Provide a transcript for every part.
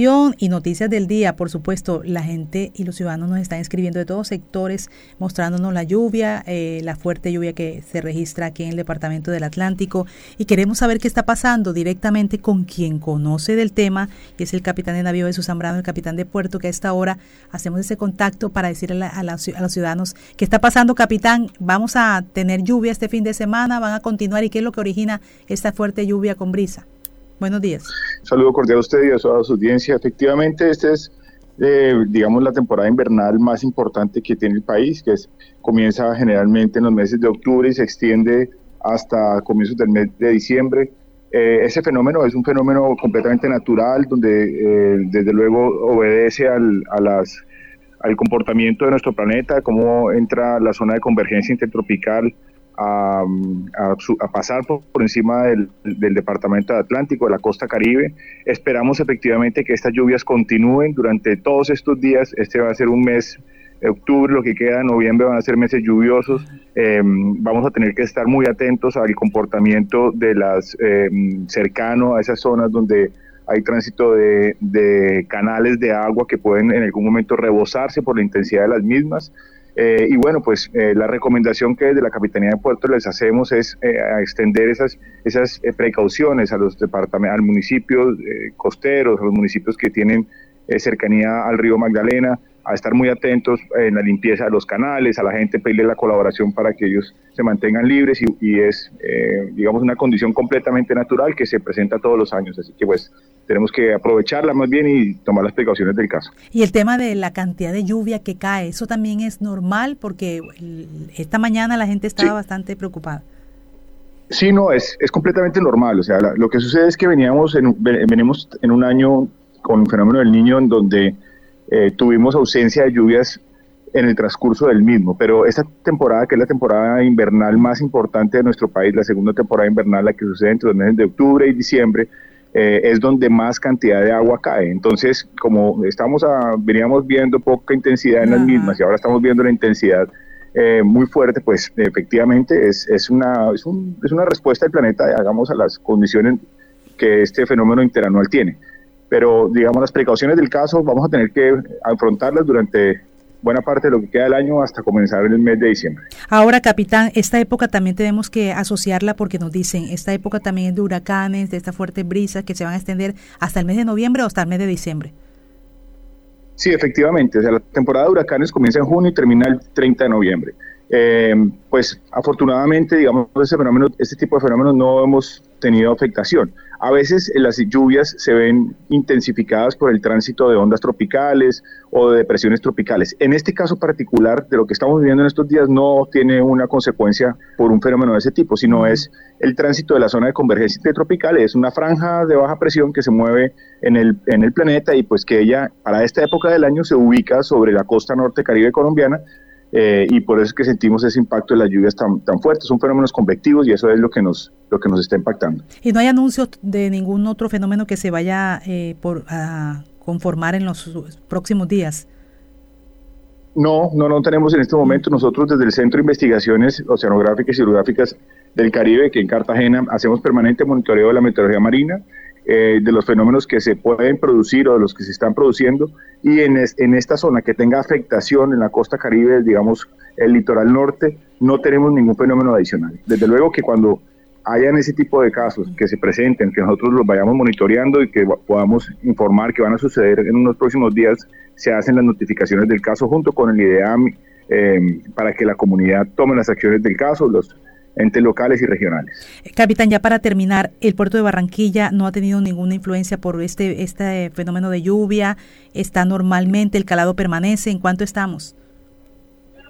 y noticias del día. Por supuesto, la gente y los ciudadanos nos están escribiendo de todos sectores, mostrándonos la lluvia, eh, la fuerte lluvia que se registra aquí en el departamento del Atlántico. Y queremos saber qué está pasando directamente con quien conoce del tema, que es el capitán de navío Jesús Zambrano, el capitán de puerto, que a esta hora hacemos ese contacto para decirle a, a los ciudadanos qué está pasando, capitán. Vamos a tener lluvia este fin de semana, van a continuar y qué es lo que origina esta fuerte lluvia con brisa. Buenos días. Saludo cordial a usted y a su audiencia. Efectivamente, esta es, eh, digamos, la temporada invernal más importante que tiene el país, que es, comienza generalmente en los meses de octubre y se extiende hasta comienzos del mes de diciembre. Eh, ese fenómeno es un fenómeno completamente natural, donde eh, desde luego obedece al, al comportamiento de nuestro planeta, cómo entra la zona de convergencia intertropical a, pasar por, encima del, departamento de Atlántico, de la costa caribe. Esperamos efectivamente que estas lluvias continúen durante todos estos días. Este va a ser un mes octubre, lo que queda noviembre van a ser meses lluviosos. Em, vamos a tener que estar muy atentos al comportamiento de las em, cercano a esas zonas donde hay tránsito de, de, canales de agua que pueden en algún momento rebosarse por la intensidad de las mismas. Eh, y bueno, pues eh, la recomendación que desde la Capitanía de Puerto les hacemos es eh, extender esas, esas precauciones a los departamentos, al municipio costeros, a los municipios que tienen cercanía al río Magdalena, a estar muy atentos en la limpieza de los canales, a la gente pedirle la colaboración para que ellos se mantengan libres y, es, eh, digamos, una condición completamente natural que se presenta todos los años. Así que pues tenemos que aprovecharla más bien y tomar las precauciones del caso. Y el tema de la cantidad de lluvia que cae, eso también es normal porque esta mañana la gente estaba bastante preocupada. Sí, no, es, es completamente normal. O sea, lo que sucede es que veníamos en, venimos en un año con un fenómeno del niño en donde eh, tuvimos ausencia de lluvias en el transcurso del mismo, pero esta temporada, que es la temporada invernal más importante de nuestro país, la segunda temporada invernal, la que sucede entre los meses de octubre y diciembre, eh, es donde más cantidad de agua cae. Entonces, como estamos a, veníamos viendo poca intensidad en las mismas y ahora estamos viendo la intensidad eh, muy fuerte, pues efectivamente es, es, una, es, un, es una respuesta del planeta, hagamos a las condiciones que este fenómeno interanual tiene pero digamos las precauciones del caso vamos a tener que afrontarlas durante buena parte de lo que queda del año hasta comenzar en el mes de diciembre. Ahora, capitán, esta época también tenemos que asociarla porque nos dicen, esta época también es de huracanes, de esta fuerte brisa que se van a extender hasta el mes de noviembre o hasta el mes de diciembre. Sí, efectivamente, o sea, la temporada de huracanes comienza en junio y termina el 30 de noviembre. Eh, pues afortunadamente, digamos, ese fenómeno, este tipo de fenómenos no hemos tenido afectación. A veces las lluvias se ven intensificadas por el tránsito de ondas tropicales o de depresiones tropicales. En este caso particular, de lo que estamos viviendo en estos días, no tiene una consecuencia por un fenómeno de ese tipo, sino es el tránsito de la zona de convergencia tropical, es una franja de baja presión que se mueve en el, en el planeta y pues que ella para esta época del año se ubica sobre la costa norte caribe colombiana, eh, y por eso es que sentimos ese impacto de las lluvias tan, tan fuertes. Son fenómenos convectivos y eso es lo que nos lo que nos está impactando. ¿Y no hay anuncios de ningún otro fenómeno que se vaya eh, por, a conformar en los próximos días? No, no, no tenemos en este momento. Nosotros desde el Centro de Investigaciones Oceanográficas y Hidrográficas del Caribe, que en Cartagena hacemos permanente monitoreo de la meteorología marina, eh, de los fenómenos que se pueden producir o de los que se están produciendo y en, en esta zona que tenga afectación en la costa caribe, digamos el litoral norte, no tenemos ningún fenómeno adicional. Desde luego que cuando hayan ese tipo de casos que se presenten, que nosotros los vayamos monitoreando y que podamos informar que van a suceder en unos próximos días, se hacen las notificaciones del caso junto con el IDEAM eh, para que la comunidad tome las acciones del caso, los entes locales y regionales. Capitán, ya para terminar, el puerto de Barranquilla no ha tenido ninguna influencia por este, este fenómeno de lluvia, está normalmente, el calado permanece, ¿en cuánto estamos?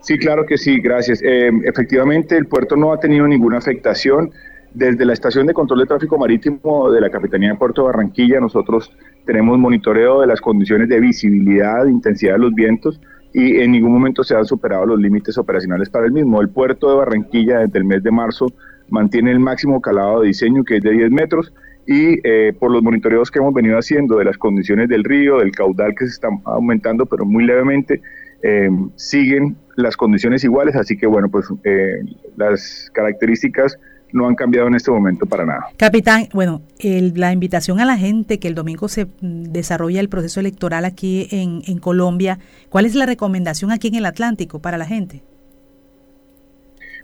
Sí, claro que sí, gracias. Eh, efectivamente, el puerto no ha tenido ninguna afectación. Desde la estación de control de tráfico marítimo de la Capitanía de Puerto de Barranquilla, nosotros tenemos monitoreo de las condiciones de visibilidad, intensidad de los vientos y en ningún momento se han superado los límites operacionales para el mismo. El puerto de Barranquilla desde el mes de marzo mantiene el máximo calado de diseño que es de 10 metros y eh, por los monitoreos que hemos venido haciendo de las condiciones del río, del caudal que se está aumentando pero muy levemente, eh, siguen las condiciones iguales, así que bueno, pues eh, las características no han cambiado en este momento para nada. Capitán, bueno, la invitación a la gente que el domingo se desarrolla el proceso electoral aquí en, en Colombia, ¿cuál es la recomendación aquí en el Atlántico para la gente?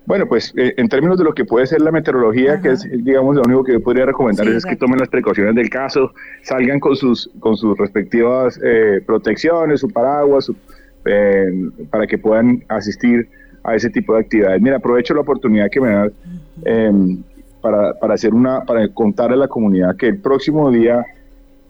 Bueno, pues eh, en términos de lo que puede ser la meteorología, que es, digamos, lo único que yo podría recomendar es que tomen las precauciones del caso, salgan con sus, con sus respectivas eh, protecciones, su paraguas, eh, para que puedan asistir a ese tipo de actividades. Mira, aprovecho la oportunidad que me da em, para, para, hacer una, para contar a la comunidad que el próximo día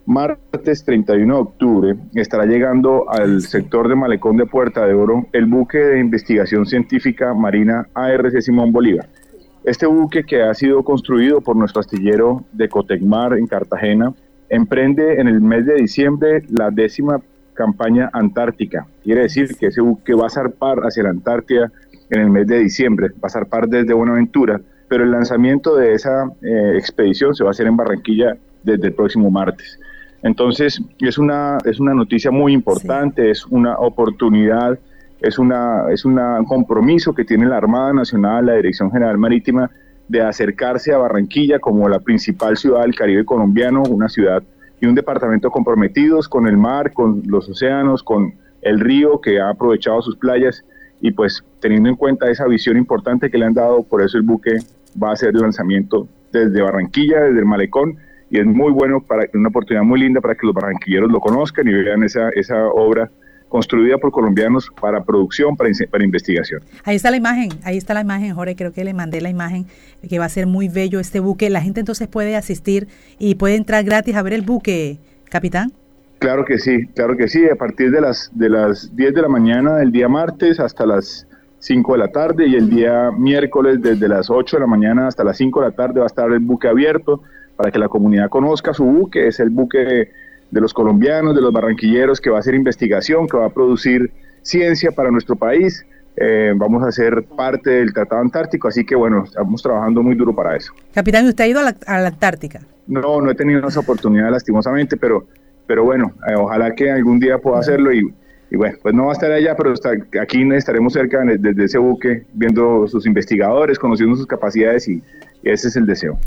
martes 31 de octubre estará llegando al sector de Malecón de Puerta de Oro el buque de investigación científica marina ARC Simón Bolívar. Este buque que ha sido construido por nuestro astillero de Cotecmar en Cartagena emprende en el mes de diciembre la décima campaña antártica. Quiere decir que ese buque va a zarpar hacia la Antártida en el mes de diciembre, va a zarpar desde Buenaventura, pero el lanzamiento de esa eh, expedición se va a hacer en Barranquilla desde el próximo martes. Entonces, es una, es una noticia muy importante, es una oportunidad, es, una, es un compromiso que tiene la Armada Nacional, la Dirección General Marítima, de acercarse a Barranquilla como la principal ciudad del Caribe colombiano, una ciudad y un departamento comprometidos con el mar, con los océanos, con el río que ha aprovechado sus playas y pues teniendo en cuenta esa visión importante que le han dado, por eso el buque va a hacer el lanzamiento desde Barranquilla, desde el malecón y es muy bueno, para una oportunidad muy linda para que los barranquilleros lo conozcan y vean esa, esa obra construida por colombianos para producción, para, para, investigación. Ahí está la imagen, ahí está la imagen, Jorge, creo que le mandé la imagen, que va a ser muy bello este buque. La gente entonces puede asistir y puede entrar gratis a ver el buque, capitán. Claro que sí, claro que sí, a partir de las, de las 10 de la mañana del día martes hasta las 5 de la tarde y el día miércoles desde las 8 de la mañana hasta las 5 de la tarde va a estar el buque abierto para que la comunidad conozca su buque, es el buque de los colombianos, de los barranquilleros, que va a hacer investigación, que va a producir ciencia para nuestro país. Eh, vamos a ser parte del Tratado Antártico, así que bueno, estamos trabajando muy duro para eso. Capitán, ¿usted ha ido a la, Antártica? No, no he tenido esa oportunidad lastimosamente, pero, pero bueno, eh, ojalá que algún día pueda hacerlo y, bueno, pues no va a estar allá, pero aquí estaremos cerca desde ese buque, viendo sus investigadores, conociendo sus capacidades y ese es el deseo.